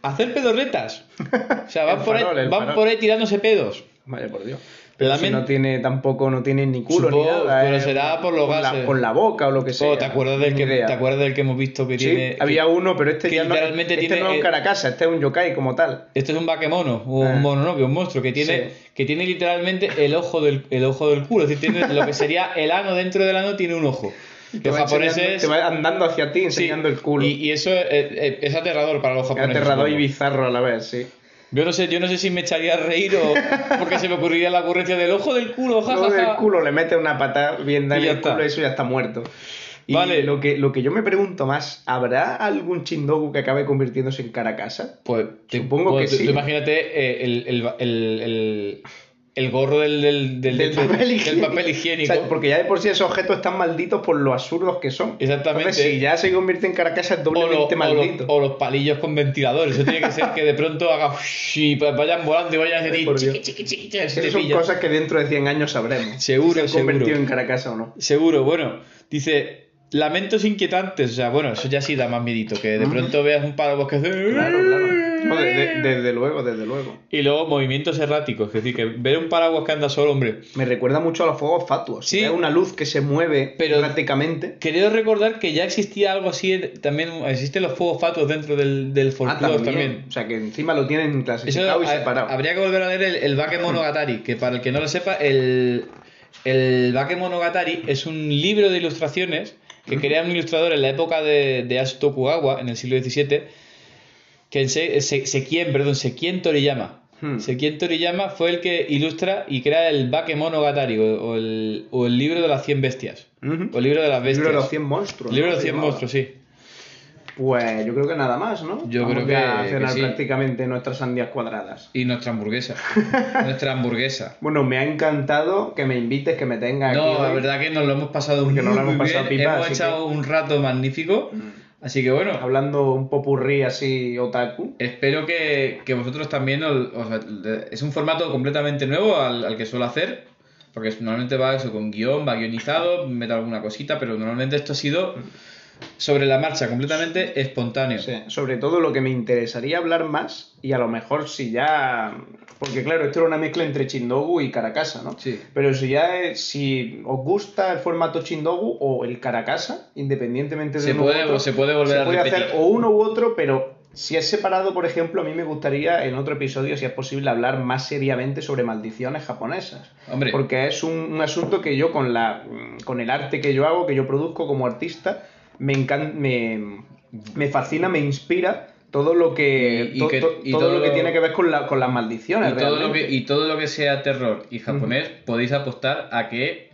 Hacer pedorretas. O sea, van, por, ahí, van por ahí tirándose pedos. Vaya por Dios. Pero si no tiene tampoco, no tiene ni culo Supongo, ni nada. pero eh, será por los la- gases. por la boca o lo que sea. Oh, ¿te, acuerdas del que, idea. ¿Te acuerdas del que hemos visto que Sí, tiene... había que- uno, pero este ya no, literalmente este tiene, no es un caracasa, este es un yokai como tal. Esto es un bakemono, o Ah. un mono, ¿no? Que un monstruo que tiene, Sí. que tiene literalmente el ojo del, el ojo del culo. Es decir, tiene lo que sería el ano dentro del ano tiene un ojo. Los japoneses... te va andando hacia ti sí, enseñando el culo. Y, y eso es, es- es aterrador para los Es japoneses. aterrador y bizarro a la vez, sí. Yo no sé, yo no sé si me echaría a reír o porque se me ocurriría la ocurrencia del ojo del culo, jajaja. del culo le mete una patada bien dada Y el culo y eso ya está muerto. Y Vale. lo que, lo que yo me pregunto más, ¿habrá algún chindogu que acabe convirtiéndose en caracasa? Pues Supongo pues que tú- sí. tú imagínate eh, el, el, el, el- el gorro del, del, del, papel del higiénico. papel higiénico. O sea, porque ya de por sí esos objetos están malditos por lo absurdos que son. Exactamente. Entonces, si ya se convierte en carcasa es o, lo- doblemente o maldito. los, o los palillos con ventiladores. Eso tiene que ser que de pronto haga y vayan volando y vayan a decir son cosas que dentro de 100 años sabremos. Seguro, si se han seguro. convertido en caracasa o no. Seguro, bueno, dice lamentos inquietantes, o sea, bueno, eso ya sí da más miedito, que de pronto veas un páramo que hace Claro, claro. No, de- de- desde luego, desde luego. y luego movimientos erráticos, es decir, que ver un paraguas que anda solo, hombre. Me recuerda mucho a los fuegos fatuos. Sí. Es una luz que se mueve Pero- prácticamente. Creo recordar que ya existía algo así, también existen los fuegos fatuos dentro del, del Ah, folclore también. también. O sea, que encima lo tienen Eso clasificado y separado. habría que volver a leer el, el Bakemonogatari, que para el que no lo sepa, el, el Bakemonogatari es un libro de ilustraciones que crea un ilustrador en la época de, de Asu Tokugawa, en el siglo XVII, que se, se- Sekien, perdón, Sekien Toriyama. Hmm. Sekien Toriyama fue el que ilustra y crea el Bakemonogatari, o, el, o el libro de las 100 bestias, Ujú. o el libro de las El bestias. libro de los 100 monstruos. El libro ¿no? de los Se 100 llamaba. monstruos, sí. Pues yo creo que nada más, ¿no? Yo Vamos creo que- a que cenar sí. prácticamente nuestras sandías cuadradas. Y nuestra hamburguesa. nuestra hamburguesa. Bueno, me ha encantado que me invites, que me tengas aquí. No, la hoy. verdad que nos lo hemos pasado Porque muy, nos lo hemos muy pasado bien. pipa, hemos echado un rato magnífico. Así que bueno, Hablando un popurrí así otaku. espero que, que vosotros también... os- o sea, de- es un formato completamente nuevo al, al que suelo hacer. Porque normalmente va eso con guion, va guionizado, meto alguna cosita, pero normalmente esto ha sido sobre la marcha, completamente espontáneo. Sí, sobre todo lo que me interesaría hablar más, y a lo mejor si ya. Porque claro, esto era una mezcla entre Chindogu y Caracasa, ¿no? Sí. Pero si ya es- si os gusta el formato Chindogu o el Caracasa, independientemente de Se uno u puede- otro, se puede volver se a puede repetir. hacer o uno u otro, pero si es separado, por ejemplo, a mí me gustaría en otro episodio, si es posible, hablar más seriamente sobre maldiciones japonesas. Hombre. Porque es un, un asunto que yo con la con el arte que yo hago, que yo produzco como artista, me encanta, me, me fascina, me inspira todo lo que, Y- y to- que- to- y todo, todo- lo que tiene que ver con, la, con las maldiciones. Y todo, lo que, y todo lo que sea terror y japonés, podéis apostar a que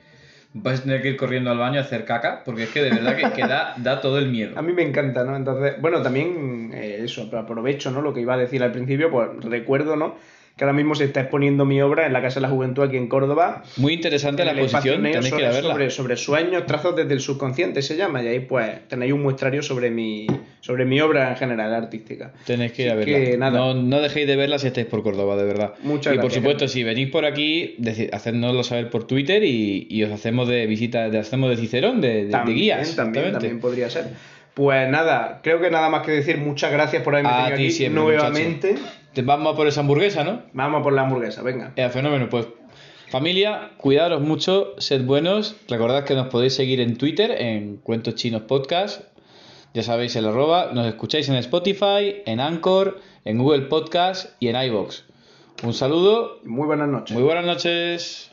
vais a tener que ir corriendo al baño a hacer caca, porque es que de verdad que, que da, da todo el miedo. A mí me encanta, ¿no? Entonces, bueno, también eh, eso, aprovecho, ¿no? Lo que iba a decir al principio, pues recuerdo, ¿no? Que ahora mismo se está exponiendo mi obra en la Casa de la Juventud aquí en Córdoba. Muy interesante la exposición, tenéis que ir a sobre, verla. sobre, sobre sueños, trazos desde el subconsciente se llama, y ahí pues tenéis un muestrario sobre mi, sobre mi obra en general artística. Tenéis que ir a verla. que nada. No, no dejéis de verla si estáis por Córdoba, de verdad. Muchas y por gracias, supuesto, si venís por aquí, hacednoslo saber por Twitter y, y os hacemos de visita, hacemos de Cicerón, de, de- de También, guías. también, también podría ser. Pues nada, creo que nada más que decir. Muchas gracias por haberme tenido aquí siempre, nuevamente. Te vamos a por esa hamburguesa, ¿no? Vamos por la hamburguesa, venga. Eh, fenómeno, pues. Familia, cuidaros mucho, sed buenos. Recordad que nos podéis seguir en Twitter, en Cuentos Chinos Podcast. Ya sabéis el arroba. Nos escucháis en Spotify, en Anchor, en Google Podcast y en iBox. Un saludo, Muy buenas noches. muy buenas noches.